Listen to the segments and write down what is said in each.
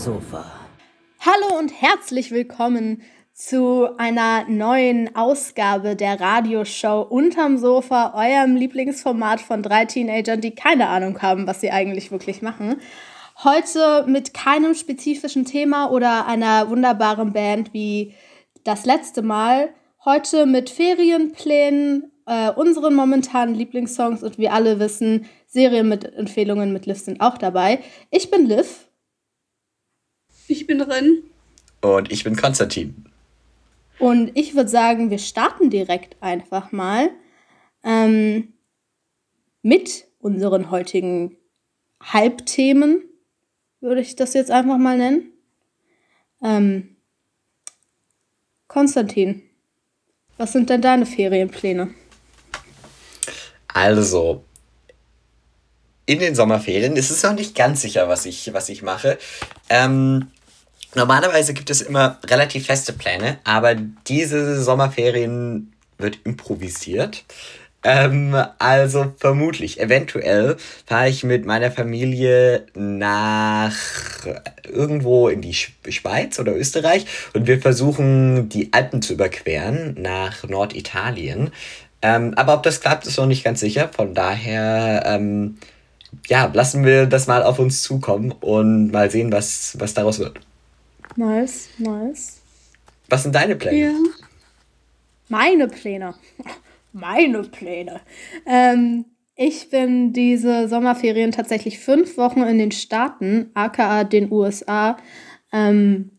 Sofa. Hallo und herzlich willkommen zu einer neuen Ausgabe der Radioshow Unterm Sofa, eurem Lieblingsformat von drei Teenagern, die keine Ahnung haben, was sie eigentlich wirklich machen. Heute mit keinem spezifischen Thema oder einer wunderbaren Band wie das letzte Mal. Heute mit Ferienplänen, äh, unseren momentanen Lieblingssongs und wie alle wissen, Serien mit Empfehlungen mit Liv sind auch dabei. Ich bin Liv. Ich bin drin. Und ich bin Konstantin. Und ich würde sagen, wir starten direkt einfach mal ähm, mit unseren heutigen Halbthemen, würde ich das jetzt einfach mal nennen. Ähm, Konstantin, was sind denn deine Ferienpläne? Also, in den Sommerferien ist es noch nicht ganz sicher, was ich, was ich mache. Ähm, Normalerweise gibt es immer relativ feste Pläne, aber diese Sommerferien wird improvisiert. Ähm, also vermutlich, eventuell fahre ich mit meiner Familie nach irgendwo in die Schweiz oder Österreich und wir versuchen die Alpen zu überqueren nach Norditalien. Ähm, aber ob das klappt, ist noch nicht ganz sicher. Von daher, ähm, ja, lassen wir das mal auf uns zukommen und mal sehen, was, was daraus wird. Nice, nice. Was sind deine Pläne? Ja. Meine Pläne. Meine Pläne. Ähm, ich bin diese Sommerferien tatsächlich fünf Wochen in den Staaten, aka den USA, ähm,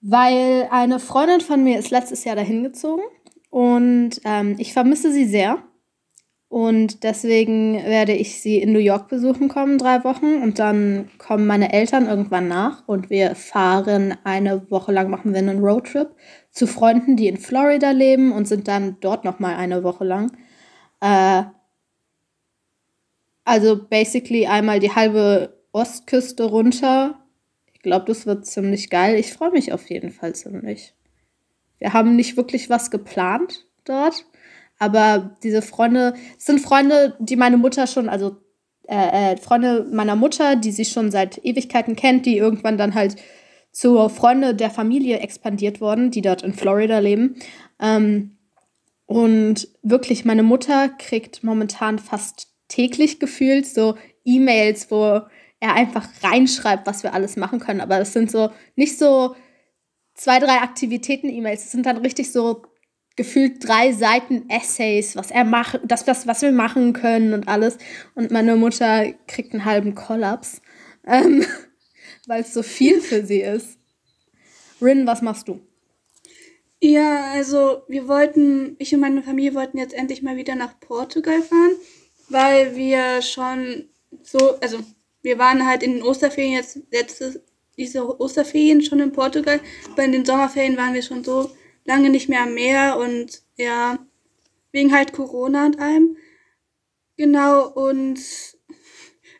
weil eine Freundin von mir ist letztes Jahr dahin gezogen und ähm, ich vermisse sie sehr. Und deswegen werde ich sie in New York besuchen kommen, drei Wochen. Und dann kommen meine Eltern irgendwann nach und wir fahren eine Woche lang, machen wir einen Roadtrip zu Freunden, die in Florida leben und sind dann dort nochmal eine Woche lang. Äh, also basically einmal die halbe Ostküste runter. Ich glaube, das wird ziemlich geil. Ich freue mich auf jeden Fall ziemlich. Wir haben nicht wirklich was geplant dort. Aber diese Freunde sind Freunde, die meine Mutter schon, also äh, äh, Freunde meiner Mutter, die sie schon seit Ewigkeiten kennt, die irgendwann dann halt zu Freunde der Familie expandiert wurden, die dort in Florida leben. Ähm, und wirklich, meine Mutter kriegt momentan fast täglich gefühlt so E-Mails, wo er einfach reinschreibt, was wir alles machen können. Aber das sind so nicht so zwei, drei Aktivitäten-E-Mails. Das sind dann richtig so gefühlt drei Seiten Essays, was er macht, das, was, was wir machen können und alles. Und meine Mutter kriegt einen halben Kollaps, ähm, weil es so viel für sie ist. Rin, was machst du? Ja, also wir wollten, ich und meine Familie wollten jetzt endlich mal wieder nach Portugal fahren, weil wir schon so, also wir waren halt in den Osterferien jetzt letzte, diese Osterferien schon in Portugal, aber in den Sommerferien waren wir schon so lange nicht mehr am Meer und ja, wegen halt Corona und allem. Genau, und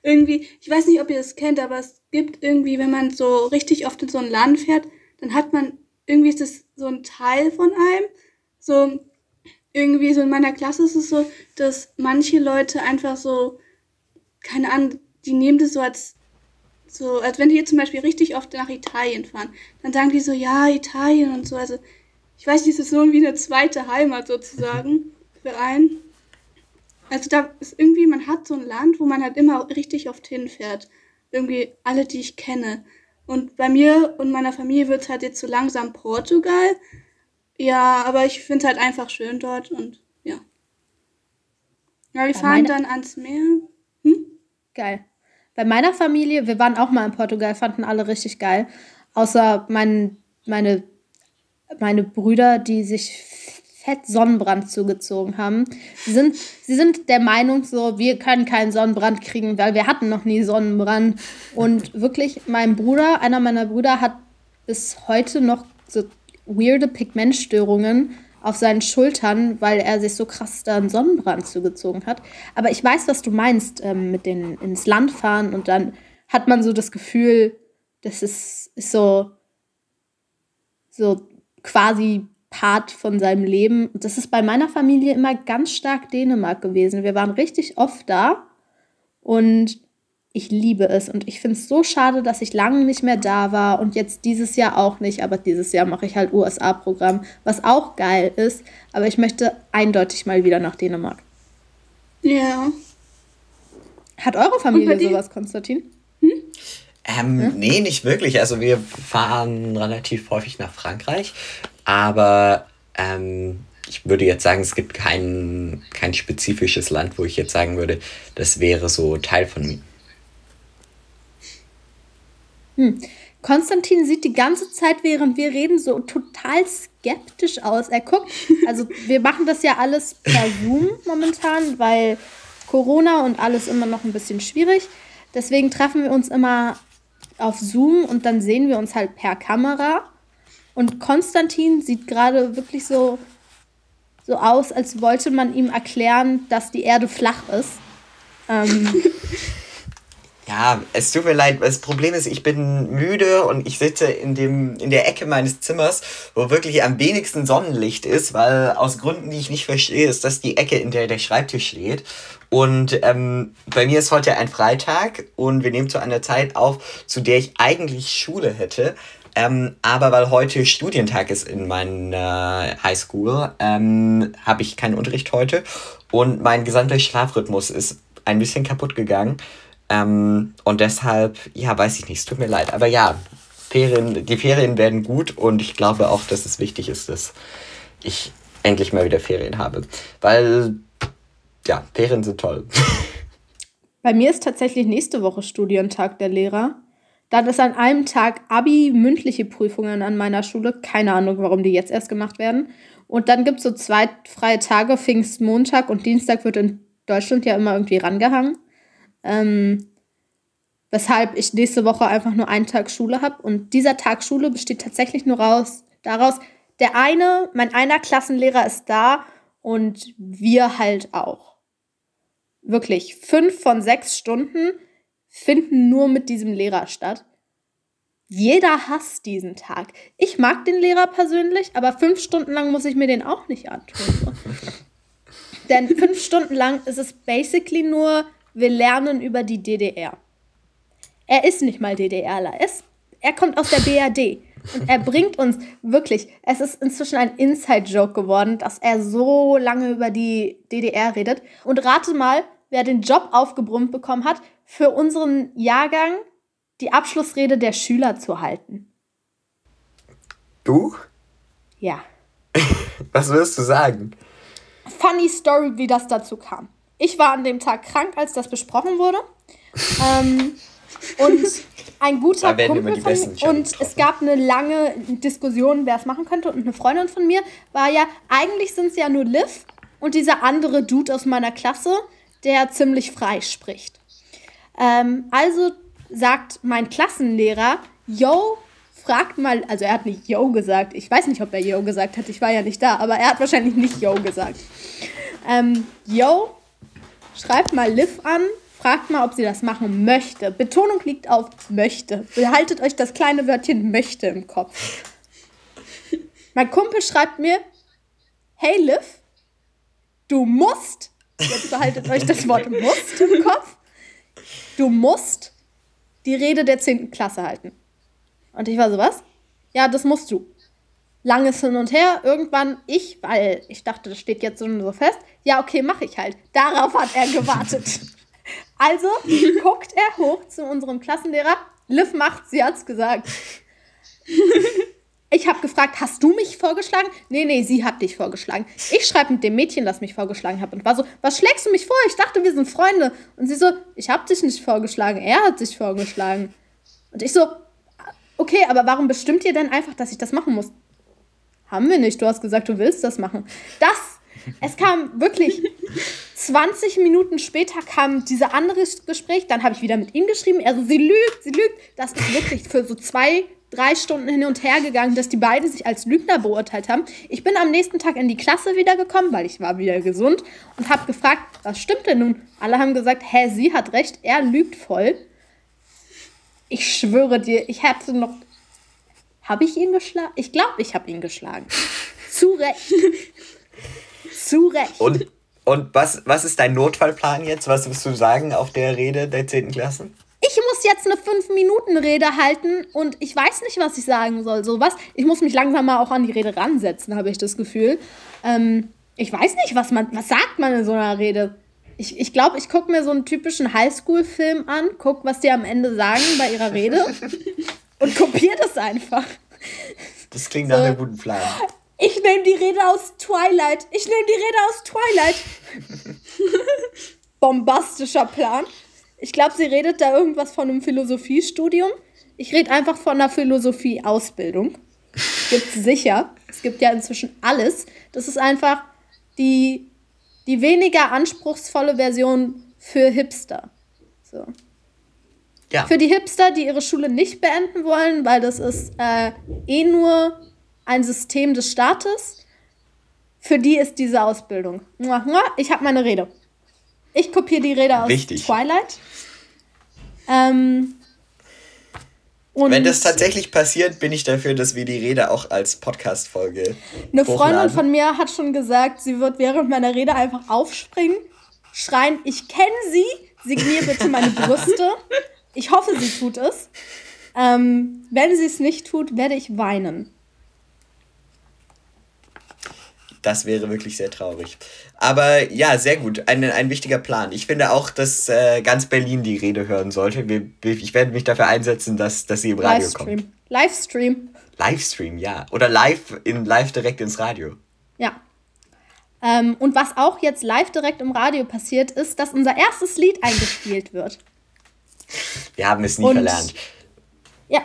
irgendwie, ich weiß nicht, ob ihr das kennt, aber es gibt irgendwie, wenn man so richtig oft in so ein Land fährt, dann hat man, irgendwie ist das so ein Teil von einem. So, irgendwie so in meiner Klasse ist es so, dass manche Leute einfach so, keine Ahnung, die nehmen das so als, so, als wenn die jetzt zum Beispiel richtig oft nach Italien fahren, dann sagen die so, ja, Italien und so, also ich weiß nicht, es ist so wie eine zweite Heimat sozusagen für einen. Also da ist irgendwie, man hat so ein Land, wo man halt immer richtig oft hinfährt. Irgendwie alle, die ich kenne. Und bei mir und meiner Familie wird es halt jetzt so langsam Portugal. Ja, aber ich finde es halt einfach schön dort und ja. Ja, wir Bei fahren dann ans Meer. Hm? Geil. Bei meiner Familie, wir waren auch mal in Portugal, fanden alle richtig geil. Außer mein, meine meine Brüder, die sich fett Sonnenbrand zugezogen haben. Sie sind, sie sind der Meinung so, wir können keinen Sonnenbrand kriegen, weil wir hatten noch nie Sonnenbrand. Und wirklich, mein Bruder, einer meiner Brüder hat bis heute noch so weirde Pigmentstörungen auf seinen Schultern, weil er sich so krass da einen Sonnenbrand zugezogen hat. Aber ich weiß, was du meinst ähm, mit den ins Land fahren und dann hat man so das Gefühl, das ist, ist so, so quasi Part von seinem Leben. Das ist bei meiner Familie immer ganz stark Dänemark gewesen. Wir waren richtig oft da und Ich liebe es und ich finde es so schade, dass ich lange nicht mehr da war und jetzt dieses Jahr auch nicht. Aber dieses Jahr mache ich halt USA-Programm, was auch geil ist. Aber ich möchte eindeutig mal wieder nach Dänemark. Ja. Hat eure Familie sowas, Konstantin? Hm? Ähm, hm? Nee, nicht wirklich. Also wir fahren relativ häufig nach Frankreich, aber ähm, ich würde jetzt sagen, es gibt kein, kein spezifisches Land, wo ich jetzt sagen würde, das wäre so Teil von mir. Hm. Konstantin sieht die ganze Zeit, während wir reden, so total skeptisch aus. Er guckt, also wir machen das ja alles per Zoom momentan, weil Corona und alles immer noch ein bisschen schwierig. Deswegen treffen wir uns immer auf Zoom und dann sehen wir uns halt per Kamera. Und Konstantin sieht gerade wirklich so, so aus, als wollte man ihm erklären, dass die Erde flach ist. Ähm, Ja, es tut mir leid. Das Problem ist, ich bin müde und ich sitze in, dem, in der Ecke meines Zimmers, wo wirklich am wenigsten Sonnenlicht ist, weil aus Gründen, die ich nicht verstehe, ist das die Ecke, in der der Schreibtisch steht. Und ähm, bei mir ist heute ein Freitag und wir nehmen zu einer Zeit auf, zu der ich eigentlich Schule hätte. Ähm, aber weil heute Studientag ist in meiner Highschool, ähm, habe ich keinen Unterricht heute und mein gesamter Schlafrhythmus ist ein bisschen kaputt gegangen. Ähm, und deshalb, ja, weiß ich nicht, es tut mir leid. Aber ja, Ferien, die Ferien werden gut und ich glaube auch, dass es wichtig ist, dass ich endlich mal wieder Ferien habe. Weil, ja, Ferien sind toll. Bei mir ist tatsächlich nächste Woche Studientag der Lehrer. Dann ist an einem Tag Abi mündliche Prüfungen an meiner Schule. Keine Ahnung, warum die jetzt erst gemacht werden. Und dann gibt es so zwei freie Tage, Pfingstmontag und Dienstag wird in Deutschland ja immer irgendwie rangehangen. Ähm, weshalb ich nächste Woche einfach nur einen Tag Schule habe. Und dieser Tag Schule besteht tatsächlich nur raus, daraus, der eine, mein einer Klassenlehrer ist da und wir halt auch. Wirklich, fünf von sechs Stunden finden nur mit diesem Lehrer statt. Jeder hasst diesen Tag. Ich mag den Lehrer persönlich, aber fünf Stunden lang muss ich mir den auch nicht antun. Denn fünf Stunden lang ist es basically nur wir lernen über die DDR. Er ist nicht mal DDRler. Er, er kommt aus der BRD. Und er bringt uns wirklich, es ist inzwischen ein Inside-Joke geworden, dass er so lange über die DDR redet. Und rate mal, wer den Job aufgebrummt bekommen hat, für unseren Jahrgang die Abschlussrede der Schüler zu halten. Du? Ja. Was wirst du sagen? Funny Story, wie das dazu kam. Ich war an dem Tag krank, als das besprochen wurde. ähm, und ein guter Kumpel von mir. Und es gab eine lange Diskussion, wer es machen könnte. Und eine Freundin von mir war ja, eigentlich sind es ja nur Liv und dieser andere Dude aus meiner Klasse, der ziemlich frei spricht. Ähm, also sagt mein Klassenlehrer, yo, fragt mal, also er hat nicht yo gesagt, ich weiß nicht, ob er yo gesagt hat, ich war ja nicht da, aber er hat wahrscheinlich nicht yo gesagt. Ähm, yo, Schreibt mal Liv an, fragt mal, ob sie das machen möchte. Betonung liegt auf möchte. Behaltet euch das kleine Wörtchen möchte im Kopf. Mein Kumpel schreibt mir, hey Liv, du musst, jetzt behaltet euch das Wort musst im Kopf, du musst die Rede der 10. Klasse halten. Und ich war so, was? Ja, das musst du langes Hin und Her. Irgendwann ich, weil ich dachte, das steht jetzt so fest. Ja, okay, mache ich halt. Darauf hat er gewartet. also guckt er hoch zu unserem Klassenlehrer. Liv macht, sie hat's gesagt. Ich habe gefragt, hast du mich vorgeschlagen? Nee, nee, sie hat dich vorgeschlagen. Ich schreibe mit dem Mädchen, das mich vorgeschlagen hat und war so, was schlägst du mich vor? Ich dachte, wir sind Freunde. Und sie so, ich habe dich nicht vorgeschlagen, er hat dich vorgeschlagen. Und ich so, okay, aber warum bestimmt ihr denn einfach, dass ich das machen muss? Haben wir nicht. Du hast gesagt, du willst das machen. Das, es kam wirklich 20 Minuten später kam dieser andere Gespräch. Dann habe ich wieder mit ihm geschrieben. Also sie lügt, sie lügt. Das ist wirklich für so zwei, drei Stunden hin und her gegangen, dass die beiden sich als Lügner beurteilt haben. Ich bin am nächsten Tag in die Klasse wiedergekommen, weil ich war wieder gesund und habe gefragt, was stimmt denn nun? Alle haben gesagt, hä, sie hat recht, er lügt voll. Ich schwöre dir, ich hätte noch habe ich ihn geschlagen? Ich glaube, ich habe ihn geschlagen. Zu Recht. Zu Recht. Und, und was, was ist dein Notfallplan jetzt? Was wirst du sagen auf der Rede der 10. Klasse? Ich muss jetzt eine 5-Minuten-Rede halten und ich weiß nicht, was ich sagen soll. So was. Ich muss mich langsam mal auch an die Rede ransetzen, habe ich das Gefühl. Ähm, ich weiß nicht, was man, was sagt man in so einer Rede? Ich glaube, ich, glaub, ich gucke mir so einen typischen Highschool-Film an, guck, was die am Ende sagen bei ihrer Rede und kopiere das einfach. Das klingt so. nach einem guten Plan. Ich nehme die Rede aus Twilight. Ich nehme die Rede aus Twilight. Bombastischer Plan. Ich glaube, sie redet da irgendwas von einem Philosophiestudium. Ich rede einfach von einer Philosophie-Ausbildung. Gibt sicher. Es gibt ja inzwischen alles. Das ist einfach die, die weniger anspruchsvolle Version für Hipster. So. Ja. Für die Hipster, die ihre Schule nicht beenden wollen, weil das ist äh, eh nur ein System des Staates. Für die ist diese Ausbildung. Ich habe meine Rede. Ich kopiere die Rede aus Richtig. Twilight. Ähm, Wenn das tatsächlich passiert, bin ich dafür, dass wir die Rede auch als Podcast-Folge. Eine Freundin von mir hat schon gesagt, sie wird während meiner Rede einfach aufspringen, schreien: Ich kenne sie, signier bitte meine Brüste. Ich hoffe, sie tut es. Ähm, wenn sie es nicht tut, werde ich weinen. Das wäre wirklich sehr traurig. Aber ja, sehr gut. Ein, ein wichtiger Plan. Ich finde auch, dass äh, ganz Berlin die Rede hören sollte. Ich werde mich dafür einsetzen, dass, dass sie im Radio Livestream. kommt. Livestream. Livestream, ja. Oder live, in, live direkt ins Radio. Ja. Ähm, und was auch jetzt live direkt im Radio passiert, ist, dass unser erstes Lied eingespielt wird. Wir haben es nie und, verlernt. Ja.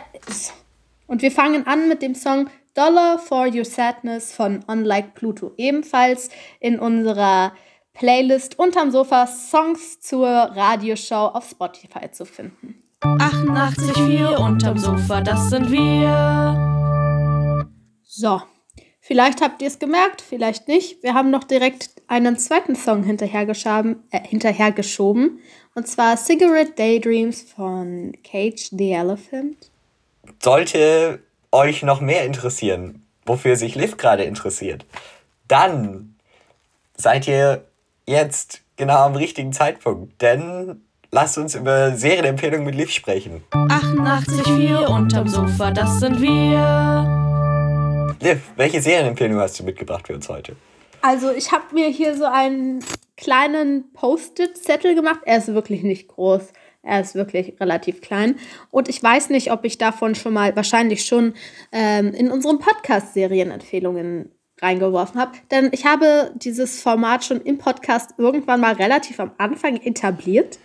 Und wir fangen an mit dem Song Dollar for Your Sadness von Unlike Pluto. Ebenfalls in unserer Playlist unterm Sofa Songs zur Radioshow auf Spotify zu finden. 88,4 unterm Sofa, das sind wir. So, vielleicht habt ihr es gemerkt, vielleicht nicht. Wir haben noch direkt einen zweiten Song hinterhergeschoben, äh, hinterhergeschoben. Und zwar Cigarette Daydreams von Cage the Elephant. Sollte euch noch mehr interessieren, wofür sich Liv gerade interessiert, dann seid ihr jetzt genau am richtigen Zeitpunkt, denn lasst uns über Serienempfehlungen mit Liv sprechen. 88,4 unterm Sofa, das sind wir. Liv, welche Serienempfehlung hast du mitgebracht für uns heute? Also ich habe mir hier so einen kleinen Post-it-Zettel gemacht. Er ist wirklich nicht groß. Er ist wirklich relativ klein. Und ich weiß nicht, ob ich davon schon mal, wahrscheinlich schon, ähm, in unseren Podcast-Serienempfehlungen reingeworfen habe. Denn ich habe dieses Format schon im Podcast irgendwann mal relativ am Anfang etabliert.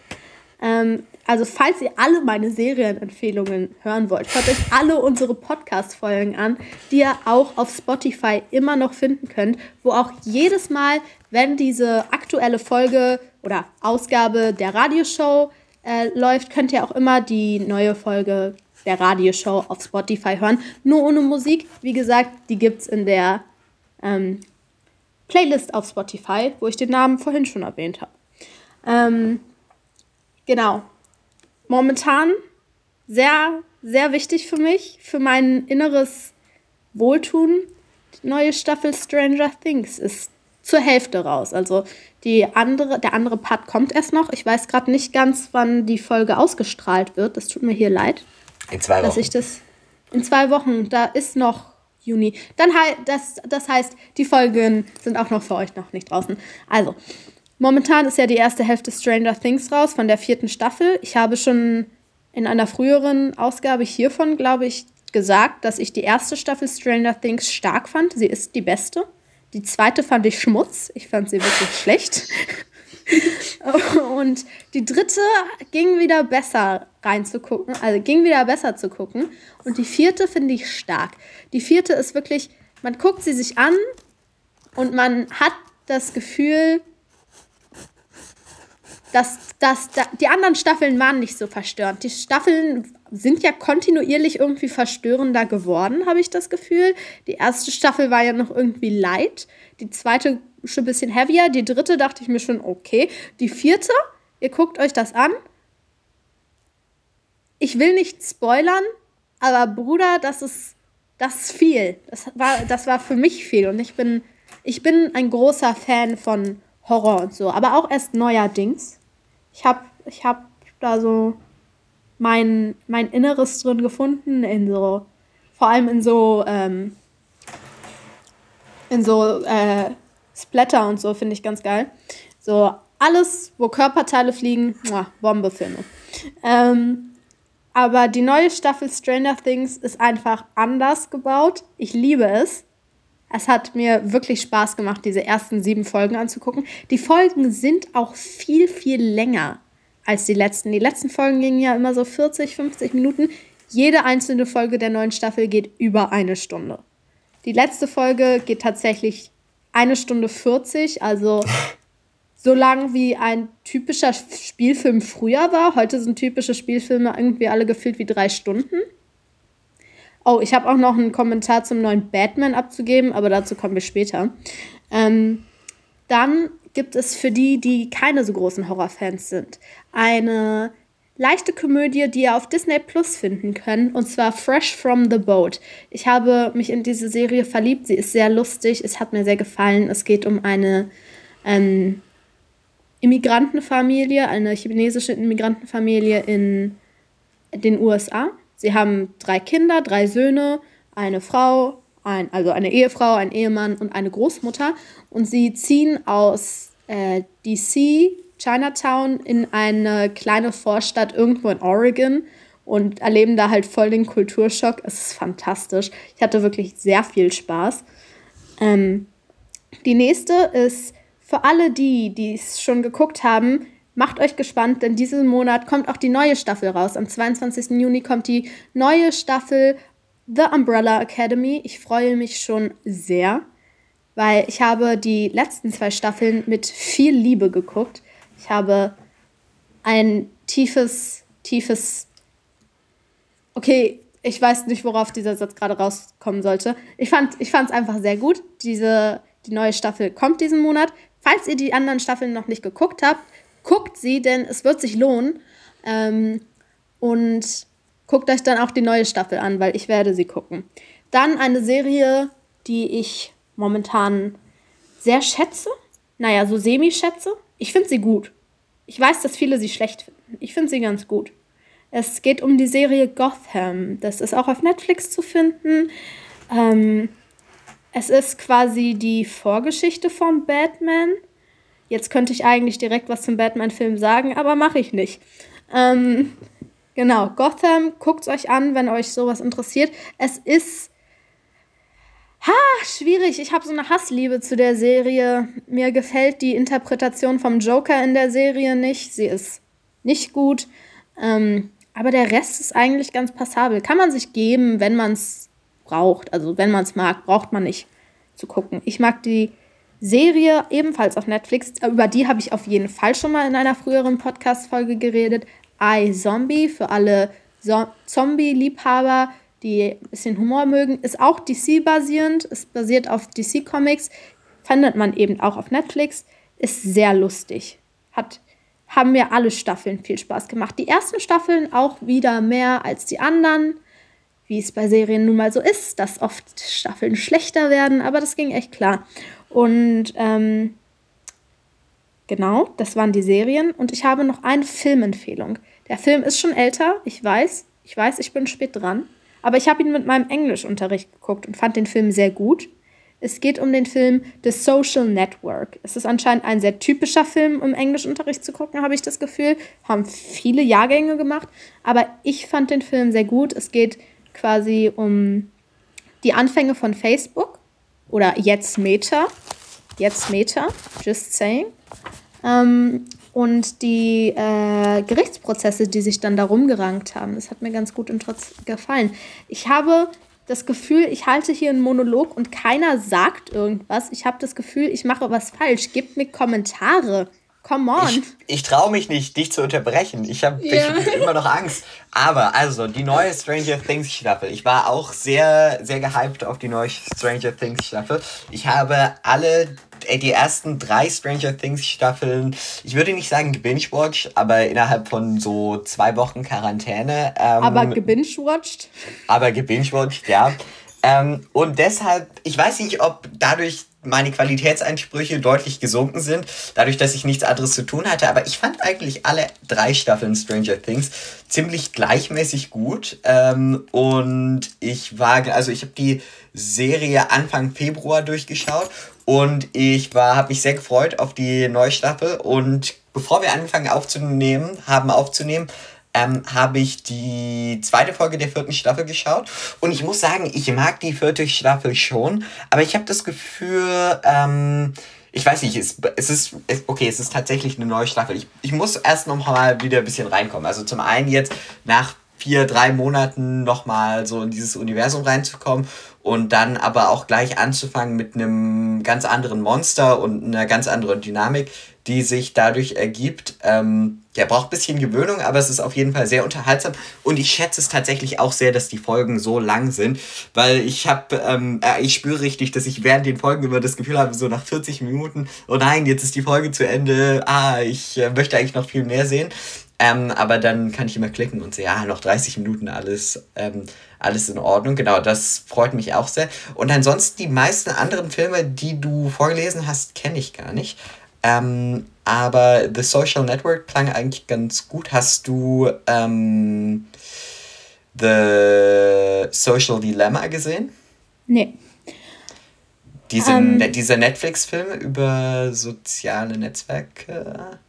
Ähm, also falls ihr alle meine Serienempfehlungen hören wollt, hört euch alle unsere Podcast-Folgen an, die ihr auch auf Spotify immer noch finden könnt, wo auch jedes Mal, wenn diese aktuelle Folge oder Ausgabe der Radioshow äh, läuft, könnt ihr auch immer die neue Folge der Radioshow auf Spotify hören. Nur ohne Musik. Wie gesagt, die gibt es in der ähm, Playlist auf Spotify, wo ich den Namen vorhin schon erwähnt habe. Ähm, genau. Momentan sehr, sehr wichtig für mich, für mein inneres Wohltun. Die neue Staffel Stranger Things ist zur Hälfte raus. Also die andere, der andere Part kommt erst noch. Ich weiß gerade nicht ganz, wann die Folge ausgestrahlt wird. Das tut mir hier leid. In zwei Wochen. Dass ich das in zwei Wochen, da ist noch Juni. Dann halt, das, das heißt, die Folgen sind auch noch für euch noch nicht draußen. Also, momentan ist ja die erste Hälfte Stranger Things raus von der vierten Staffel. Ich habe schon in einer früheren Ausgabe hiervon, glaube ich, gesagt, dass ich die erste Staffel Stranger Things stark fand. Sie ist die beste. Die zweite fand ich Schmutz. Ich fand sie wirklich schlecht. Und die dritte ging wieder besser reinzugucken, also ging wieder besser zu gucken. Und die vierte finde ich stark. Die vierte ist wirklich, man guckt sie sich an und man hat das Gefühl, dass, dass da, die anderen Staffeln waren nicht so verstörend. Die Staffeln sind ja kontinuierlich irgendwie verstörender geworden, habe ich das Gefühl. Die erste Staffel war ja noch irgendwie light, die zweite schon ein bisschen heavier, die dritte dachte ich mir schon okay. Die vierte, ihr guckt euch das an. Ich will nicht spoilern, aber Bruder, das ist, das ist viel. Das war, das war für mich viel und ich bin, ich bin ein großer Fan von Horror und so, aber auch erst neuerdings. Ich habe ich hab da so mein, mein Inneres drin gefunden, in so, vor allem in so, ähm, in so äh, Splatter und so, finde ich ganz geil. So alles, wo Körperteile fliegen, muah, Bombefilme. Ähm, aber die neue Staffel Stranger Things ist einfach anders gebaut. Ich liebe es. Es hat mir wirklich Spaß gemacht, diese ersten sieben Folgen anzugucken. Die Folgen sind auch viel, viel länger als die letzten. Die letzten Folgen gingen ja immer so 40, 50 Minuten. Jede einzelne Folge der neuen Staffel geht über eine Stunde. Die letzte Folge geht tatsächlich eine Stunde 40, also so lang wie ein typischer Spielfilm früher war. Heute sind typische Spielfilme irgendwie alle gefühlt wie drei Stunden. Oh, ich habe auch noch einen Kommentar zum neuen Batman abzugeben, aber dazu kommen wir später. Ähm, dann gibt es für die, die keine so großen Horrorfans sind, eine leichte Komödie, die ihr auf Disney Plus finden könnt, und zwar Fresh from the Boat. Ich habe mich in diese Serie verliebt. Sie ist sehr lustig. Es hat mir sehr gefallen. Es geht um eine ähm, Immigrantenfamilie, eine chinesische Immigrantenfamilie in den USA. Sie haben drei Kinder, drei Söhne, eine Frau, ein, also eine Ehefrau, ein Ehemann und eine Großmutter. Und sie ziehen aus äh, DC, Chinatown, in eine kleine Vorstadt irgendwo in Oregon und erleben da halt voll den Kulturschock. Es ist fantastisch. Ich hatte wirklich sehr viel Spaß. Ähm, die nächste ist für alle die, die es schon geguckt haben, Macht euch gespannt, denn diesen Monat kommt auch die neue Staffel raus. Am 22. Juni kommt die neue Staffel The Umbrella Academy. Ich freue mich schon sehr, weil ich habe die letzten zwei Staffeln mit viel Liebe geguckt. Ich habe ein tiefes, tiefes... Okay, ich weiß nicht, worauf dieser Satz gerade rauskommen sollte. Ich fand es einfach sehr gut. Diese, die neue Staffel kommt diesen Monat. Falls ihr die anderen Staffeln noch nicht geguckt habt, guckt sie, denn es wird sich lohnen. Ähm, und guckt euch dann auch die neue Staffel an, weil ich werde sie gucken. Dann eine Serie, die ich momentan sehr schätze. Naja, so semi-schätze. Ich finde sie gut. Ich weiß, dass viele sie schlecht finden. Ich finde sie ganz gut. Es geht um die Serie Gotham. Das ist auch auf Netflix zu finden. Ähm, es ist quasi die Vorgeschichte von Batman. Jetzt könnte ich eigentlich direkt was zum Batman-Film sagen, aber mache ich nicht. Ähm, genau, Gotham, guckt euch an, wenn euch sowas interessiert. Es ist ha, schwierig. Ich habe so eine Hassliebe zu der Serie. Mir gefällt die Interpretation vom Joker in der Serie nicht. Sie ist nicht gut. Ähm, aber der Rest ist eigentlich ganz passabel. Kann man sich geben, wenn man es braucht. Also wenn man es mag, braucht man nicht zu gucken. Ich mag die Serie, ebenfalls auf Netflix, über die habe ich auf jeden Fall schon mal in einer früheren Podcast-Folge geredet. I Zombie für alle so Zombie-Liebhaber, die ein bisschen Humor mögen, ist auch DC-basierend, ist basiert auf DC-Comics, findet man eben auch auf Netflix, ist sehr lustig. Hat, haben mir alle Staffeln viel Spaß gemacht. Die ersten Staffeln auch wieder mehr als die anderen, wie es bei Serien nun mal so ist, dass oft Staffeln schlechter werden, aber das ging echt klar. Und ähm, genau, das waren die Serien. Und ich habe noch eine Filmempfehlung. Der Film ist schon älter, ich weiß. Ich weiß, ich bin spät dran. Aber ich habe ihn mit meinem Englischunterricht geguckt und fand den Film sehr gut. Es geht um den Film The Social Network. Es ist anscheinend ein sehr typischer Film, um Englischunterricht zu gucken, habe ich das Gefühl. Haben viele Jahrgänge gemacht. Aber ich fand den Film sehr gut. Es geht quasi um die Anfänge von Facebook oder jetzt Meta. Jetzt Meta, just saying. Ähm, und die äh, Gerichtsprozesse, die sich dann darum gerankt haben, das hat mir ganz gut gefallen. Ich habe das Gefühl, ich halte hier einen Monolog und keiner sagt irgendwas. Ich habe das Gefühl, ich mache was falsch. Gebt mir Kommentare. Come on. Ich, ich traue mich nicht, dich zu unterbrechen. Ich habe ja. immer noch Angst. Aber also, die neue Stranger Things Staffel. Ich war auch sehr, sehr gehypt auf die neue Stranger Things Staffel. Ich habe alle, äh, die ersten drei Stranger Things Staffeln, ich würde nicht sagen gebingewatcht, aber innerhalb von so zwei Wochen Quarantäne. Ähm, aber gebingewatcht? Aber gebingewatcht, ja. Ähm, und deshalb, ich weiß nicht, ob dadurch meine Qualitätsansprüche deutlich gesunken sind, dadurch, dass ich nichts anderes zu tun hatte. Aber ich fand eigentlich alle drei Staffeln Stranger Things ziemlich gleichmäßig gut. Ähm, und ich war, also ich habe die Serie Anfang Februar durchgeschaut und ich war, habe mich sehr gefreut auf die neue Staffel. Und bevor wir angefangen aufzunehmen, haben aufzunehmen, ähm, habe ich die zweite Folge der vierten Staffel geschaut. Und ich muss sagen, ich mag die vierte Staffel schon, aber ich habe das Gefühl, ähm, ich weiß nicht, es, es ist, okay, es ist tatsächlich eine neue Staffel. Ich, ich muss erst noch mal wieder ein bisschen reinkommen. Also zum einen jetzt nach vier, drei Monaten noch mal so in dieses Universum reinzukommen und dann aber auch gleich anzufangen mit einem ganz anderen Monster und einer ganz anderen Dynamik, die sich dadurch ergibt. Ähm, der braucht ein bisschen Gewöhnung, aber es ist auf jeden Fall sehr unterhaltsam. Und ich schätze es tatsächlich auch sehr, dass die Folgen so lang sind, weil ich habe, ähm, äh, ich spüre richtig, dass ich während den Folgen immer das Gefühl habe, so nach 40 Minuten, oh nein, jetzt ist die Folge zu Ende, ah, ich äh, möchte eigentlich noch viel mehr sehen. Ähm, aber dann kann ich immer klicken und sehe, ja, noch 30 Minuten alles, ähm, alles in Ordnung. Genau, das freut mich auch sehr. Und ansonsten die meisten anderen Filme, die du vorgelesen hast, kenne ich gar nicht. Ähm, aber The Social Network klang eigentlich ganz gut. Hast du ähm, The Social Dilemma gesehen? Nee. Diese, ähm, ne, dieser Netflix-Film über soziale Netzwerke?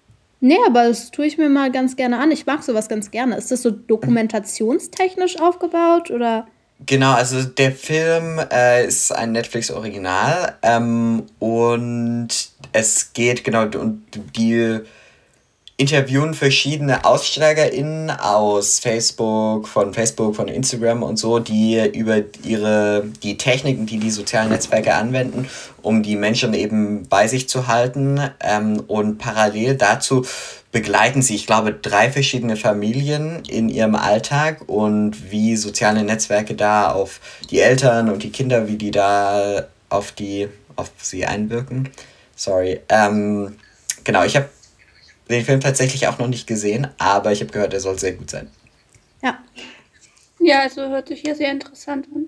Nee, aber das tue ich mir mal ganz gerne an. Ich mag sowas ganz gerne. Ist das so dokumentationstechnisch aufgebaut oder? Genau, also der Film äh, ist ein Netflix-Original ähm, und es geht genau und die interviewen verschiedene AussteigerInnen aus Facebook, von Facebook, von Instagram und so, die über ihre, die Techniken, die die sozialen Netzwerke anwenden, um die Menschen eben bei sich zu halten ähm, und parallel dazu begleiten sie, ich glaube, drei verschiedene Familien in ihrem Alltag und wie soziale Netzwerke da auf die Eltern und die Kinder, wie die da auf die auf sie einwirken. Sorry. Ähm, genau, ich habe den Film tatsächlich auch noch nicht gesehen, aber ich habe gehört, er soll sehr gut sein. Ja. Ja, also hört sich hier sehr interessant an.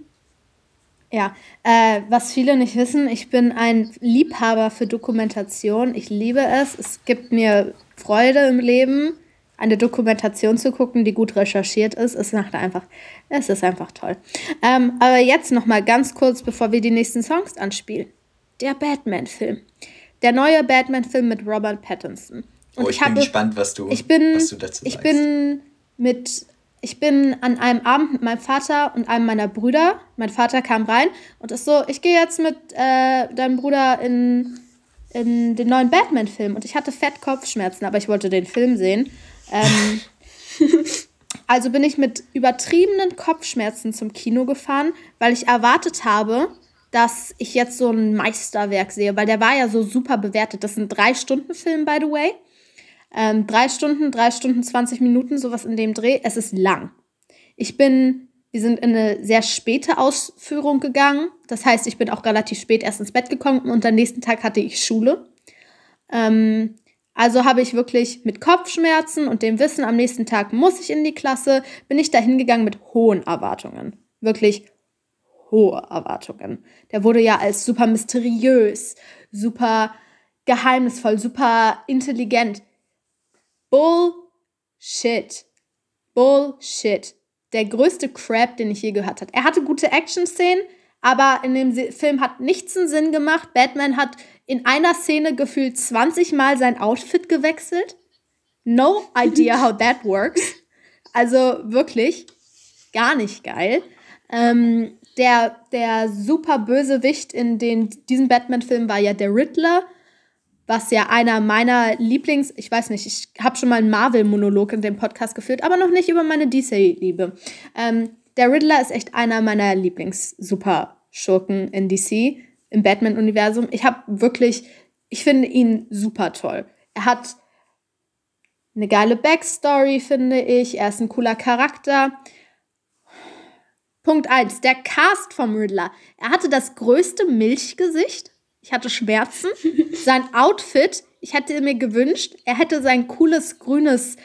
Ja, äh, was viele nicht wissen, ich bin ein Liebhaber für Dokumentation. Ich liebe es. Es gibt mir Freude im Leben, eine Dokumentation zu gucken, die gut recherchiert ist. Es macht einfach, es ist einfach toll. Ähm, aber jetzt noch mal ganz kurz, bevor wir die nächsten Songs anspielen. Der Batman-Film. Der neue Batman-Film mit Robert Pattinson. Und oh, ich, ich bin habe, gespannt, was du, ich bin, was du dazu ich Bin mit, ich bin an einem Abend mit meinem Vater und einem meiner Brüder. Mein Vater kam rein und ist so, ich gehe jetzt mit äh, deinem Bruder in in den neuen Batman-Film und ich hatte fett Kopfschmerzen, aber ich wollte den Film sehen. Ähm, also bin ich mit übertriebenen Kopfschmerzen zum Kino gefahren, weil ich erwartet habe, dass ich jetzt so ein Meisterwerk sehe, weil der war ja so super bewertet. Das ist ein Drei-Stunden-Film, by the way. Ähm, drei Stunden, drei Stunden, 20 Minuten, sowas in dem Dreh. Es ist lang. Ich bin wir sind in eine sehr späte Ausführung gegangen. Das heißt, ich bin auch relativ spät erst ins Bett gekommen und am nächsten Tag hatte ich Schule. Ähm, also habe ich wirklich mit Kopfschmerzen und dem Wissen, am nächsten Tag muss ich in die Klasse, bin ich da hingegangen mit hohen Erwartungen. Wirklich hohe Erwartungen. Der wurde ja als super mysteriös, super geheimnisvoll, super intelligent. Bullshit. Bullshit der größte Crap, den ich je gehört habe. Er hatte gute Action-Szenen, aber in dem Film hat nichts einen Sinn gemacht. Batman hat in einer Szene gefühlt 20 Mal sein Outfit gewechselt. No idea how that works. Also wirklich gar nicht geil. Ähm, der, der super Bösewicht in den, diesem Batman-Film war ja der Riddler was ja einer meiner Lieblings, ich weiß nicht, ich habe schon mal einen Marvel-Monolog in dem Podcast geführt, aber noch nicht über meine DC-Liebe. Ähm, der Riddler ist echt einer meiner Lieblings-Super-Schurken in DC, im Batman-Universum. Ich habe wirklich, ich finde ihn super toll. Er hat eine geile Backstory, finde ich. Er ist ein cooler Charakter. Punkt 1. Der Cast vom Riddler. Er hatte das größte Milchgesicht ich hatte Schmerzen. Sein Outfit, ich hätte mir gewünscht, er hätte sein cooles grünes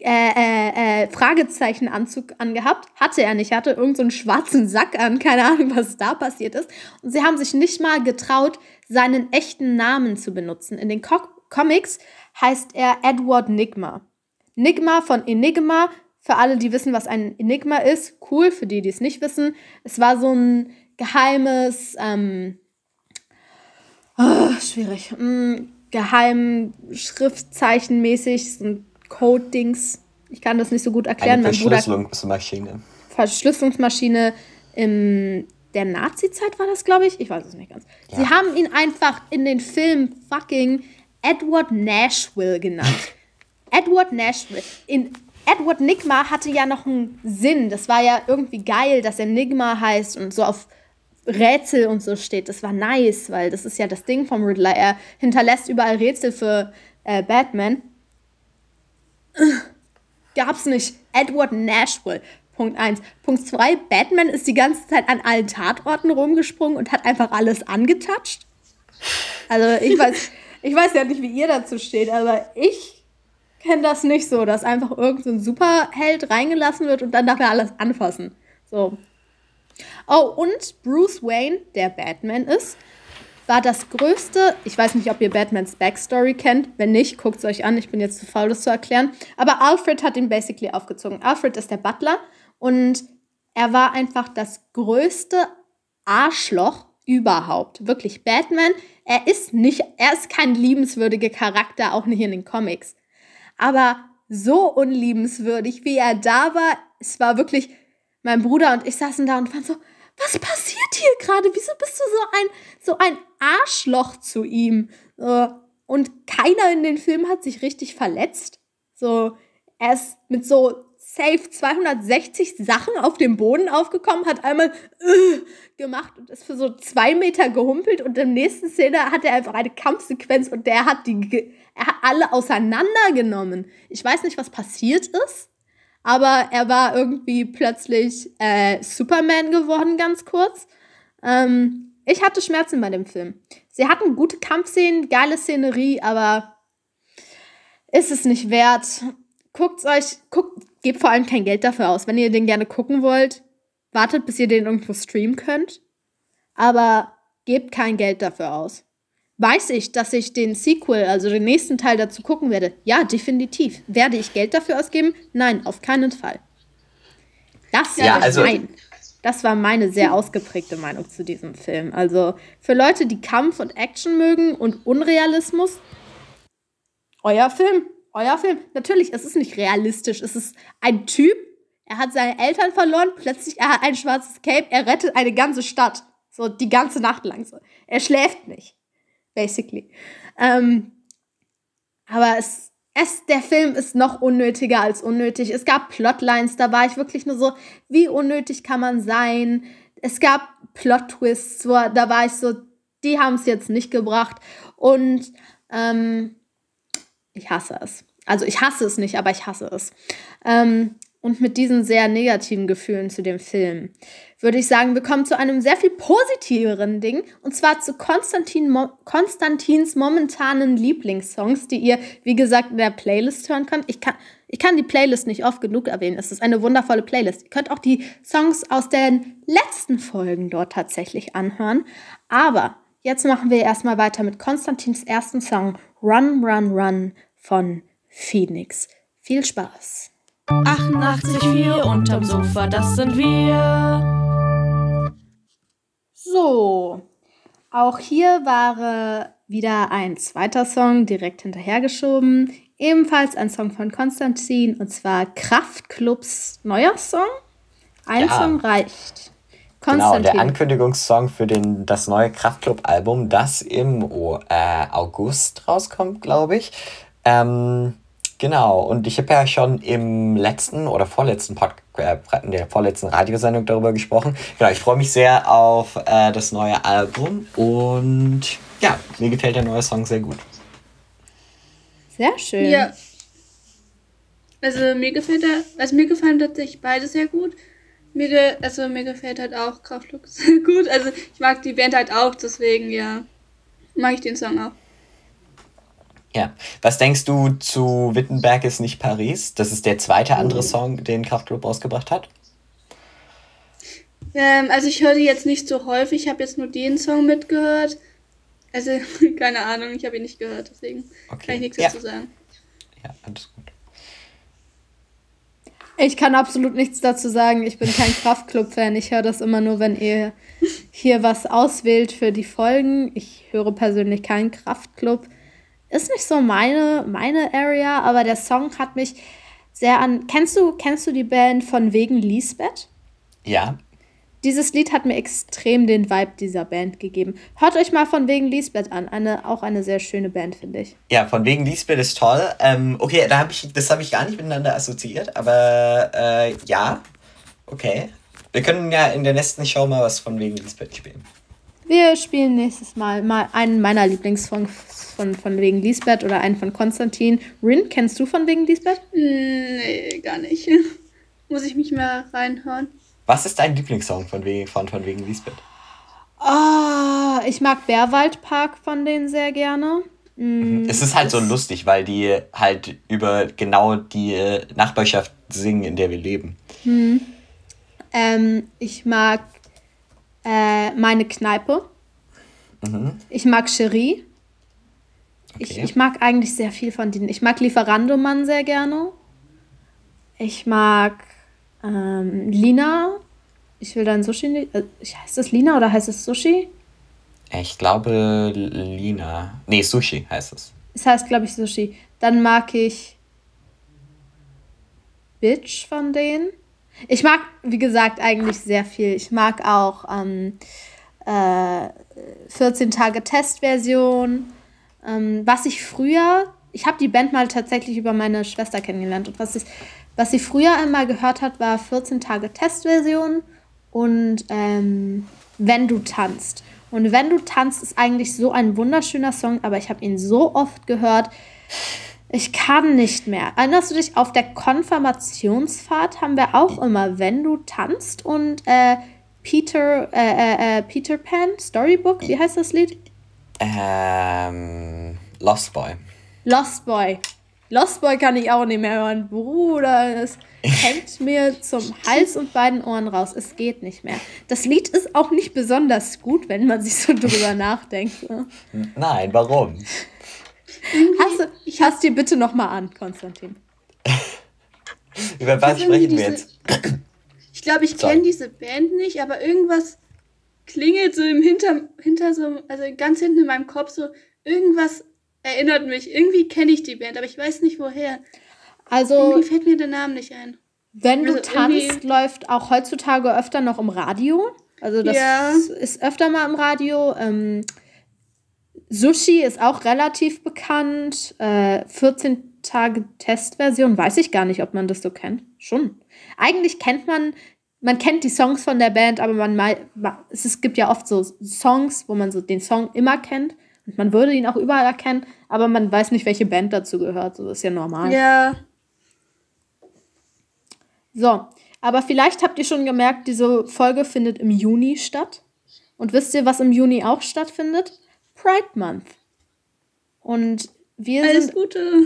äh, äh, äh, Fragezeichenanzug angehabt. Hatte er nicht. Er hatte irgendeinen so schwarzen Sack an. Keine Ahnung, was da passiert ist. Und sie haben sich nicht mal getraut, seinen echten Namen zu benutzen. In den Co Comics heißt er Edward Nigma. Nigma von Enigma. Für alle, die wissen, was ein Enigma ist. Cool. Für die, die es nicht wissen. Es war so ein geheimes, ähm, oh, schwierig, mm, geheim Schriftzeichenmäßig, Code-Dings. Ich kann das nicht so gut erklären. Eine Verschlüsselungsmaschine. Verschlüsselungsmaschine in der Nazi-Zeit war das, glaube ich. Ich weiß es nicht ganz. Ja. Sie haben ihn einfach in den Film fucking Edward Nashville genannt. Edward Nashville. In Edward Nigma hatte ja noch einen Sinn. Das war ja irgendwie geil, dass er Nigma heißt und so auf Rätsel und so steht. Das war nice, weil das ist ja das Ding vom Riddler. Er hinterlässt überall Rätsel für äh, Batman. Gab's nicht. Edward Nashville. Punkt 1. Punkt 2. Batman ist die ganze Zeit an allen Tatorten rumgesprungen und hat einfach alles angetatscht. Also ich weiß, ich weiß ja nicht, wie ihr dazu steht, aber ich kenne das nicht so, dass einfach irgendein so Superheld reingelassen wird und dann darf er alles anfassen. So. Oh, und Bruce Wayne, der Batman ist, war das größte, ich weiß nicht, ob ihr Batmans Backstory kennt, wenn nicht, guckt es euch an, ich bin jetzt zu faul, das zu erklären, aber Alfred hat ihn basically aufgezogen. Alfred ist der Butler und er war einfach das größte Arschloch überhaupt. Wirklich, Batman, er ist nicht, er ist kein liebenswürdiger Charakter, auch nicht in den Comics. Aber so unliebenswürdig, wie er da war, es war wirklich, mein Bruder und ich saßen da und waren so, was passiert hier gerade? Wieso bist du so ein, so ein Arschloch zu ihm? Und keiner in den Film hat sich richtig verletzt. So, er ist mit so safe 260 Sachen auf dem Boden aufgekommen, hat einmal äh, gemacht und ist für so zwei Meter gehumpelt und der nächsten Szene hat er einfach eine Kampfsequenz und der hat die, er hat alle auseinandergenommen. Ich weiß nicht, was passiert ist aber er war irgendwie plötzlich äh, Superman geworden, ganz kurz. Ähm, ich hatte Schmerzen bei dem Film. Sie hatten gute Kampfszenen, geile Szenerie, aber ist es nicht wert. Guckt euch, guckt, gebt vor allem kein Geld dafür aus. Wenn ihr den gerne gucken wollt, wartet, bis ihr den irgendwo streamen könnt. Aber gebt kein Geld dafür aus. Weiß ich, dass ich den Sequel, also den nächsten Teil dazu gucken werde? Ja, definitiv. Werde ich Geld dafür ausgeben? Nein, auf keinen Fall. Das, ja, also, mein, das war meine sehr ausgeprägte Meinung zu diesem Film. Also für Leute, die Kampf und Action mögen und Unrealismus, euer Film, euer Film. Natürlich, es ist nicht realistisch. Es ist ein Typ, er hat seine Eltern verloren, plötzlich er hat ein schwarzes Cape, er rettet eine ganze Stadt. So die ganze Nacht lang so. Er schläft nicht basically. Ähm, aber es, es, der Film ist noch unnötiger als unnötig. Es gab Plotlines, da war ich wirklich nur so, wie unnötig kann man sein? Es gab Plot-Twists, da war ich so, die haben es jetzt nicht gebracht. Und ähm, ich hasse es. Also ich hasse es nicht, aber ich hasse es. Ähm, und mit diesen sehr negativen Gefühlen zu dem Film würde ich sagen, wir kommen zu einem sehr viel positiveren Ding und zwar zu Konstantin Mo Konstantins momentanen Lieblingssongs, die ihr, wie gesagt, in der Playlist hören könnt. Ich kann, ich kann die Playlist nicht oft genug erwähnen. Es ist eine wundervolle Playlist. Ihr könnt auch die Songs aus den letzten Folgen dort tatsächlich anhören. Aber jetzt machen wir erstmal weiter mit Konstantins ersten Song Run, Run, Run von Phoenix. Viel Spaß! 88,4 unterm Sofa, das sind wir. So, auch hier war wieder ein zweiter Song direkt hinterhergeschoben. Ebenfalls ein Song von Konstantin und zwar Kraftklubs neuer Song. Ein ja. Song reicht. Konstantin. Genau, der Ankündigungssong für den, das neue Kraftklub-Album, das im oh, äh, August rauskommt, glaube ich. Ähm, Genau, und ich habe ja schon im letzten oder vorletzten Podcast, äh, in der vorletzten Radiosendung darüber gesprochen. Genau, ich freue mich sehr auf äh, das neue Album und ja, mir gefällt der neue Song sehr gut. Sehr schön. Ja. Also mir gefällt er, also mir gefallen tatsächlich beide sehr gut. Mir, ge, also mir gefällt halt auch Kraftklub sehr gut. Also ich mag die Band halt auch, deswegen ja, mag ich den Song auch. Ja. Was denkst du zu Wittenberg ist nicht Paris? Das ist der zweite andere Song, den Kraftklub rausgebracht hat. Ähm, also ich höre die jetzt nicht so häufig, ich habe jetzt nur den Song mitgehört. Also, keine Ahnung, ich habe ihn nicht gehört, deswegen Okay. kann ich nichts Ja. dazu sagen. Ja, alles gut. Ich kann absolut nichts dazu sagen. Ich bin kein Kraftclub-Fan. Ich höre das immer nur, wenn ihr hier was auswählt für die Folgen. Ich höre persönlich keinen Kraftclub. Ist nicht so meine, meine Area, aber der Song hat mich sehr an. Kennst du, kennst du die Band von wegen Lisbeth? Ja, Dieses Lied hat mir extrem den Vibe dieser Band gegeben. Hört euch mal von wegen Lisbeth an. Eine, auch eine sehr schöne Band, finde ich. ja, von wegen Lisbeth ist toll. Ähm, okay, da hab ich, das habe ich gar nicht miteinander assoziiert, aber äh, ja, okay. Wir können ja in der nächsten Show mal was von wegen Lisbeth spielen. Wir spielen nächstes Mal mal einen meiner Lieblingssongs von, von wegen Lisbeth oder einen von Konstantin. Rin, kennst du von wegen Lisbeth? Nee, gar nicht. Muss ich mich mal reinhören. Was ist dein Lieblingssong von wegen, von, von wegen Lisbeth? Ah, ich mag Bärwaldpark von denen sehr gerne. Mm, Es ist halt so lustig, weil die halt über genau die äh, Nachbarschaft singen, in der wir leben. ähm, ich mag äh, meine Kneipe. Ich mag Cherie. Ich, Okay. ich mag eigentlich sehr viel von denen. Ich mag Lieferandomann sehr gerne. Ich mag ähm, Lina. Ich will dann Sushi. Äh, heißt das Lina oder heißt es Sushi? Ich glaube Lina. Nee, Sushi heißt es. Es heißt, glaube ich, Sushi. Dann mag ich Bitch von denen. Ich mag, wie gesagt, eigentlich sehr viel. Ich mag auch ähm, äh, 14 Tage Testversion. Ähm, was ich früher, ich habe die Band mal tatsächlich über meine Schwester kennengelernt. Und was, ich, was sie früher einmal gehört hat, war 14 Tage Testversion und ähm, Wenn du tanzt. Und Wenn du tanzt ist eigentlich so ein wunderschöner Song, aber ich habe ihn so oft gehört. Ich kann nicht mehr. Erinnerst du dich, auf der Konfirmationsfahrt haben wir auch immer Wenn du tanzt und äh, Peter, äh, äh, äh, Peter Pan, Storybook, wie heißt das Lied? Ähm, Lost Boy. Lost Boy. Lost Boy kann ich auch nicht mehr hören. Bruder, es hängt mir zum Hals und beiden Ohren raus. Es geht nicht mehr. Das Lied ist auch nicht besonders gut, wenn man sich so drüber nachdenkt. ne? Nein, warum? Hast du, ich hast dir bitte noch mal an, Konstantin. Über was sprechen wir diese- jetzt? Ich glaube, ich kenne diese Band nicht, aber irgendwas klingelt so im Hinter, hinter so, also ganz hinten in meinem Kopf so, irgendwas erinnert mich. Irgendwie kenne ich die Band, aber ich weiß nicht woher. Also, Irgendwie fällt mir der Name nicht ein. wenn du also tanzt, irgendwie- läuft auch heutzutage öfter noch im Radio. Also, das Ja. ist öfter mal im Radio. Ähm, Sushi ist auch relativ bekannt. Äh, 14 Tage Testversion, weiß ich gar nicht, ob man das so kennt. Schon. Eigentlich kennt man, man kennt die Songs von der Band, aber man mei- ma- es, gibt ja oft so Songs, wo man so den Song immer kennt. Und man würde ihn auch überall erkennen, aber man weiß nicht, welche Band dazu gehört. So das ist ja normal. Ja, So, aber vielleicht habt ihr schon gemerkt, diese Folge findet im Juni statt. Und wisst ihr, was im Juni auch stattfindet? Pride Month. Und wir alles sind Gute.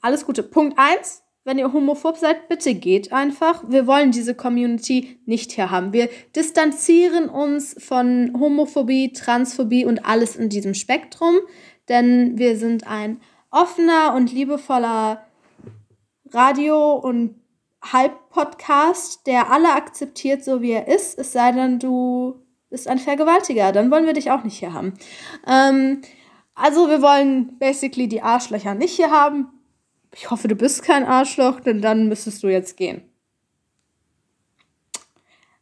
alles Gute. Punkt 1. Wenn ihr homophob seid, bitte geht einfach. Wir wollen diese Community nicht hier haben. Wir distanzieren uns von Homophobie, Transphobie und alles in diesem Spektrum, denn wir sind ein offener und liebevoller Radio- und Halbpodcast, der alle akzeptiert, so wie er ist, es sei denn, du bist ein Vergewaltiger. Dann wollen wir dich auch nicht hier haben. Ähm, also wir wollen basically die Arschlöcher nicht hier haben. Ich hoffe, du bist kein Arschloch, denn dann müsstest du jetzt gehen.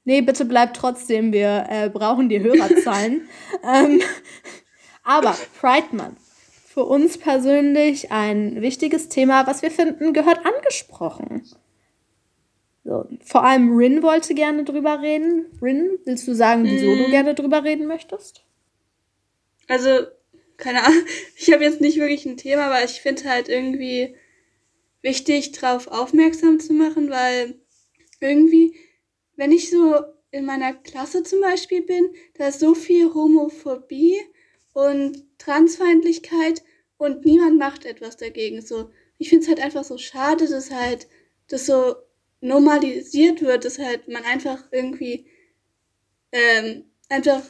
Nee, bitte bleib trotzdem. Wir äh, brauchen die Hörerzahlen. ähm, aber Pride Month. Für uns persönlich ein wichtiges Thema, was wir finden, gehört angesprochen. Vor allem Rin wollte gerne drüber reden. Rin, willst du sagen, wieso du gerne drüber reden möchtest? Also, keine Ahnung, ich habe jetzt nicht wirklich ein Thema, aber ich finde halt irgendwie wichtig, darauf aufmerksam zu machen, weil irgendwie, wenn ich so in meiner Klasse zum Beispiel bin, da ist so viel Homophobie und Transfeindlichkeit und niemand macht etwas dagegen. So, ich finde es halt einfach so schade, dass halt das so normalisiert wird, dass halt man einfach irgendwie ähm, einfach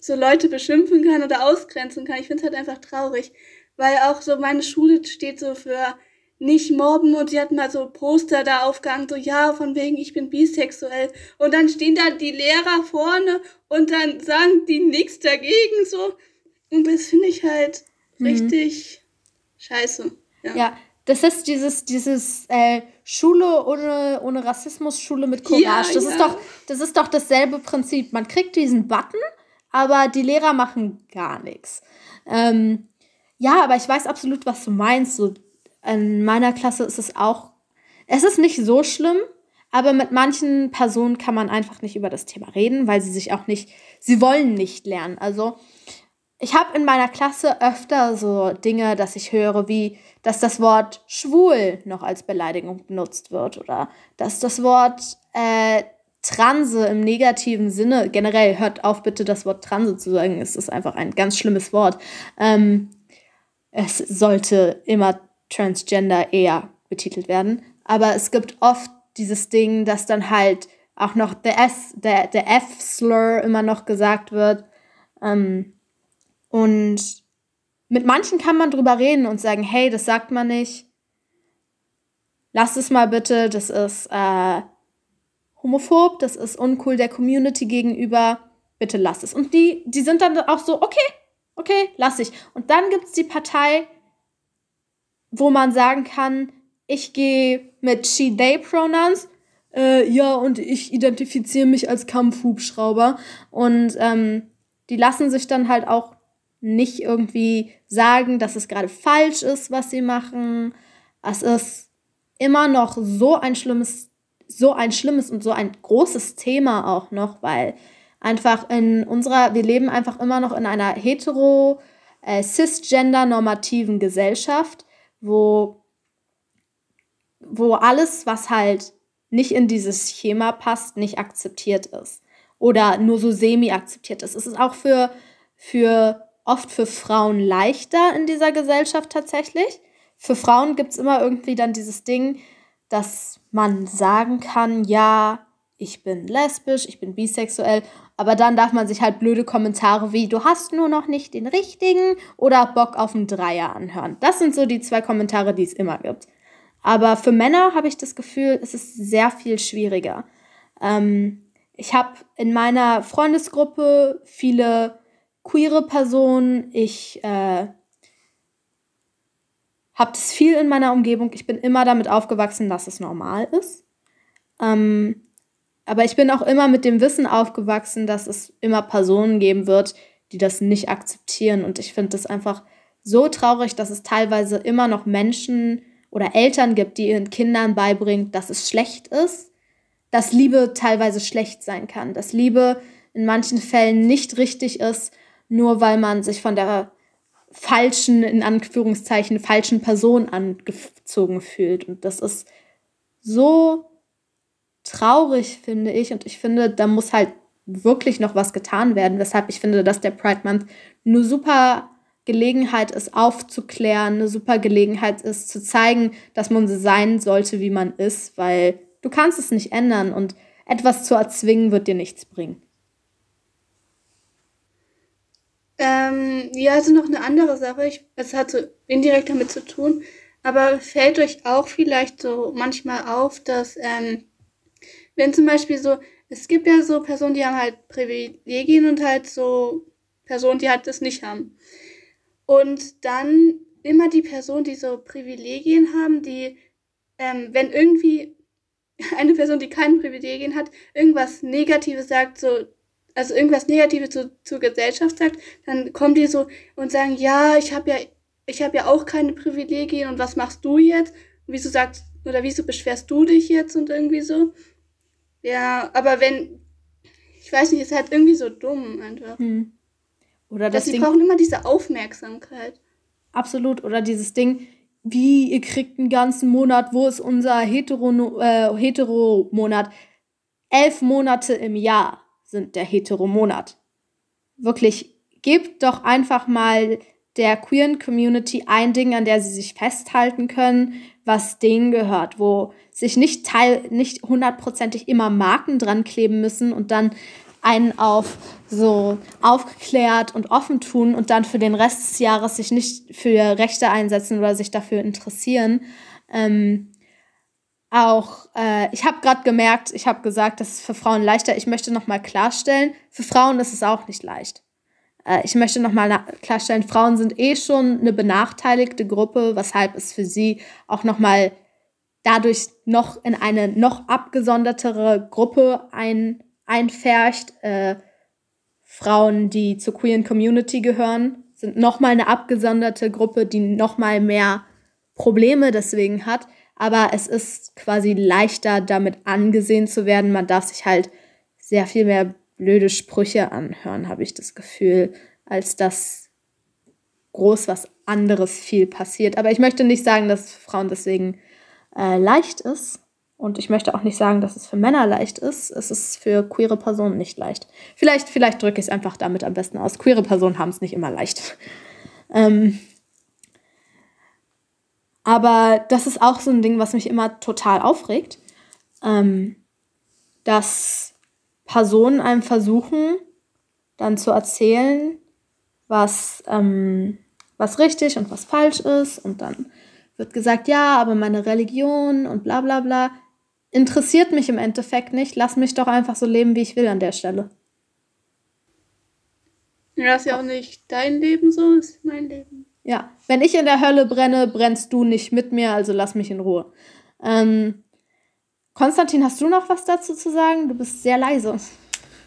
so Leute beschimpfen kann oder ausgrenzen kann. Ich finde es halt einfach traurig, weil auch so meine Schule steht so für nicht mobben und sie hat mal so Poster da aufgehangen, so ja, von wegen ich bin bisexuell und dann stehen da die Lehrer vorne und dann sagen die nichts dagegen so und das finde ich halt mhm. richtig scheiße. Ja. ja. Das ist dieses, dieses äh, Schule ohne, ohne Rassismus, Schule mit Courage. Ja, das, ja. Ist doch, das ist doch dasselbe Prinzip. Man kriegt diesen Button, aber die Lehrer machen gar nichts. Ähm, ja, aber ich weiß absolut, was du meinst. So, in meiner Klasse ist es auch, es ist nicht so schlimm, aber mit manchen Personen kann man einfach nicht über das Thema reden, weil sie sich auch nicht, sie wollen nicht lernen. Also ich habe in meiner Klasse öfter so Dinge, dass ich höre, wie dass das Wort schwul noch als Beleidigung benutzt wird oder dass das Wort äh, Transe im negativen Sinne, generell hört auf bitte das Wort Transe zu sagen, es ist einfach ein ganz schlimmes Wort. Ähm, es sollte immer Transgender eher betitelt werden. Aber es gibt oft dieses Ding, dass dann halt auch noch der, S, der, der F-Slur immer noch gesagt wird. Ähm, und mit manchen kann man drüber reden und sagen, hey, das sagt man nicht. Lass es mal bitte, das ist äh, homophob, das ist uncool der Community gegenüber. Bitte lass es. Und die, die sind dann auch so, okay, okay, lass ich. Und dann gibt es die Partei, wo man sagen kann, ich gehe mit She-They-Pronouns, äh, ja, und ich identifiziere mich als Kampfhubschrauber. Und ähm, die lassen sich dann halt auch nicht irgendwie sagen, dass es gerade falsch ist, was sie machen. Es ist immer noch so ein schlimmes, so ein schlimmes und so ein großes Thema auch noch, weil einfach in unserer, wir leben einfach immer noch in einer hetero, äh, cisgender-normativen Gesellschaft wo, wo alles, was halt nicht in dieses Schema passt, nicht akzeptiert ist. Oder nur so semi akzeptiert ist. Es ist auch für, für oft für Frauen leichter in dieser Gesellschaft tatsächlich. Für Frauen gibt es immer irgendwie dann dieses Ding, dass man sagen kann, ja, ich bin lesbisch, ich bin bisexuell, aber dann darf man sich halt blöde Kommentare wie du hast nur noch nicht den richtigen oder Bock auf einen Dreier anhören. Das sind so die zwei Kommentare, die es immer gibt. Aber für Männer habe ich das Gefühl, es ist sehr viel schwieriger. Ähm, ich habe in meiner Freundesgruppe viele queere Personen. Ich äh, habe das viel in meiner Umgebung. Ich bin immer damit aufgewachsen, dass es normal ist. Ähm, aber ich bin auch immer mit dem Wissen aufgewachsen, dass es immer Personen geben wird, die das nicht akzeptieren. Und ich finde das einfach so traurig, dass es teilweise immer noch Menschen oder Eltern gibt, die ihren Kindern beibringen, dass es schlecht ist, dass Liebe teilweise schlecht sein kann, dass Liebe in manchen Fällen nicht richtig ist, nur weil man sich von der falschen, in Anführungszeichen, falschen Person angezogen fühlt. Und das ist so traurig, finde ich. Und ich finde, da muss halt wirklich noch was getan werden. Weshalb ich finde, dass der Pride Month eine super Gelegenheit ist, aufzuklären, eine super Gelegenheit ist, zu zeigen, dass man so sein sollte, wie man ist, weil du kannst es nicht ändern und etwas zu erzwingen wird dir nichts bringen. Ähm, ja, also noch eine andere Sache. Ich, es hat so indirekt damit zu tun. Aber fällt euch auch vielleicht so manchmal auf, dass ähm, wenn zum Beispiel so, es gibt ja so Personen, die haben halt Privilegien und halt so Personen, die halt das nicht haben. Und dann immer die Personen, die so Privilegien haben, die, ähm, wenn irgendwie eine Person, die keine Privilegien hat, irgendwas Negatives sagt, so, also irgendwas Negatives zu, zur Gesellschaft sagt, dann kommen die so und sagen, ja, ich habe ja, ich habe ja auch keine Privilegien und was machst du jetzt? Und wieso sagst, oder wieso beschwerst du dich jetzt und irgendwie so? Ja, aber wenn, ich weiß nicht, ist halt irgendwie so dumm einfach. Hm. Oder das Dass sie brauchen immer diese Aufmerksamkeit. Absolut. Oder dieses Ding, wie ihr kriegt einen ganzen Monat, wo ist unser Hetero, äh, Hetero-Monat? Elf Monate im Jahr sind der Hetero-Monat. Wirklich, gebt doch einfach mal der queeren Community ein Ding, an der sie sich festhalten können, was denen gehört, wo sich nicht teil, nicht hundertprozentig immer Marken dran kleben müssen und dann einen auf so aufgeklärt und offen tun und dann für den Rest des Jahres sich nicht für Rechte einsetzen oder sich dafür interessieren. Ähm, auch, äh, ich habe gerade gemerkt, ich habe gesagt, das ist für Frauen leichter. Ich möchte nochmal klarstellen, für Frauen ist es auch nicht leicht. Äh, ich möchte nochmal klarstellen, Frauen sind eh schon eine benachteiligte Gruppe, weshalb es für sie auch nochmal dadurch noch in eine noch abgesondertere Gruppe ein, einfärcht. Äh, Frauen, die zur queeren Community gehören, sind nochmal eine abgesonderte Gruppe, die nochmal mehr Probleme deswegen hat aber es ist quasi leichter, damit angesehen zu werden. Man darf sich halt sehr viel mehr blöde Sprüche anhören, habe ich das Gefühl, als dass groß was anderes viel passiert. Aber ich möchte nicht sagen, dass Frauen deswegen äh, leicht ist. Und ich möchte auch nicht sagen, dass es für Männer leicht ist. Es ist für queere Personen nicht leicht. Vielleicht, vielleicht drücke ich es einfach damit am besten aus. Queere Personen haben es nicht immer leicht. Ähm, aber das ist auch so ein Ding, was mich immer total aufregt, ähm, dass Personen einem versuchen, dann zu erzählen, was, ähm, was richtig und was falsch ist. Und dann wird gesagt, ja, aber meine Religion und bla bla bla interessiert mich im Endeffekt nicht. Lass mich doch einfach so leben, wie ich will an der Stelle. Ja, ist ja auch nicht dein Leben so, ist mein Leben. Ja, wenn ich in der Hölle brenne, brennst du nicht mit mir, also lass mich in Ruhe. Ähm, Konstantin, hast du noch was dazu zu sagen? Du bist sehr leise.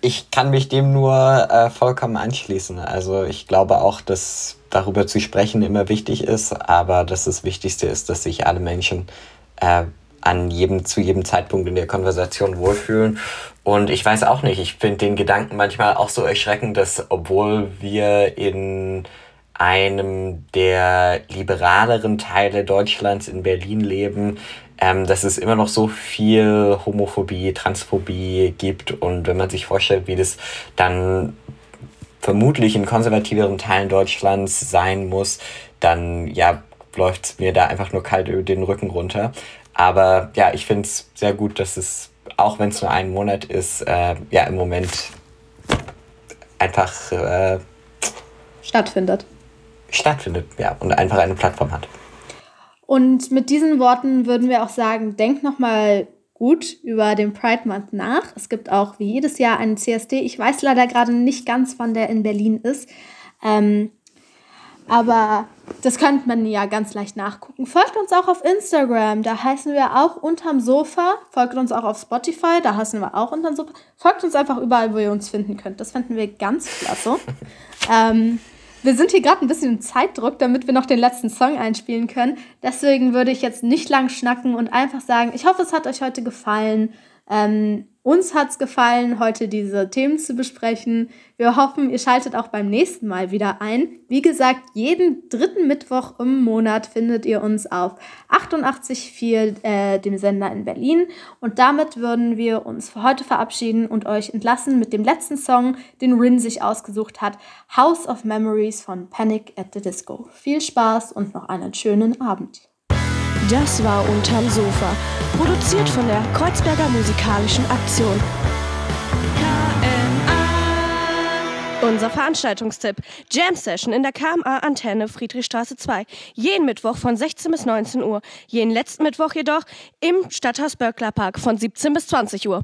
Ich kann mich dem nur äh, vollkommen anschließen. Also ich glaube auch, dass darüber zu sprechen immer wichtig ist, aber dass das Wichtigste ist, dass sich alle Menschen äh, an jedem, zu jedem Zeitpunkt in der Konversation wohlfühlen. Und ich weiß auch nicht, ich finde den Gedanken manchmal auch so erschreckend, dass obwohl wir in einem der liberaleren Teile Deutschlands in Berlin leben, ähm, dass es immer noch so viel Homophobie, Transphobie gibt. Und wenn man sich vorstellt, wie das dann vermutlich in konservativeren Teilen Deutschlands sein muss, dann ja, läuft es mir da einfach nur kalt über den Rücken runter. Aber ja, ich finde es sehr gut, dass es, auch wenn es nur ein Monat ist, äh, ja, im Moment einfach äh, stattfindet stattfindet, ja, und einfach eine Plattform hat. Und mit diesen Worten würden wir auch sagen, denkt nochmal gut über den Pride Month nach. Es gibt auch wie jedes Jahr einen CSD. Ich weiß leider gerade nicht ganz, wann der in Berlin ist. Ähm, aber das könnte man ja ganz leicht nachgucken. Folgt uns auch auf Instagram, da heißen wir auch unterm Sofa. Folgt uns auch auf Spotify, da heißen wir auch unterm Sofa. Folgt uns einfach überall, wo ihr uns finden könnt. Das fänden wir ganz klasse. ähm, wir sind hier gerade ein bisschen im Zeitdruck, damit wir noch den letzten Song einspielen können. Deswegen würde ich jetzt nicht lang schnacken und einfach sagen, ich hoffe, es hat euch heute gefallen. Ähm, uns hat es gefallen, heute diese Themen zu besprechen. Wir hoffen, ihr schaltet auch beim nächsten Mal wieder ein. Wie gesagt, jeden dritten Mittwoch im Monat findet ihr uns auf 88.4, äh, dem Sender in Berlin. Und damit würden wir uns für heute verabschieden und euch entlassen mit dem letzten Song, den Rin sich ausgesucht hat, House of Memories von Panic at the Disco. Viel Spaß und noch einen schönen Abend. Das war Unterm Sofa, produziert von der Kreuzberger Musikalischen Aktion. KMA. Unser Veranstaltungstipp: Jam Session in der KMA Antenne Friedrichstraße 2. Jeden Mittwoch von 16 bis 19 Uhr. Jeden letzten Mittwoch jedoch im Stadthaus Böckler Park von 17 bis 20 Uhr.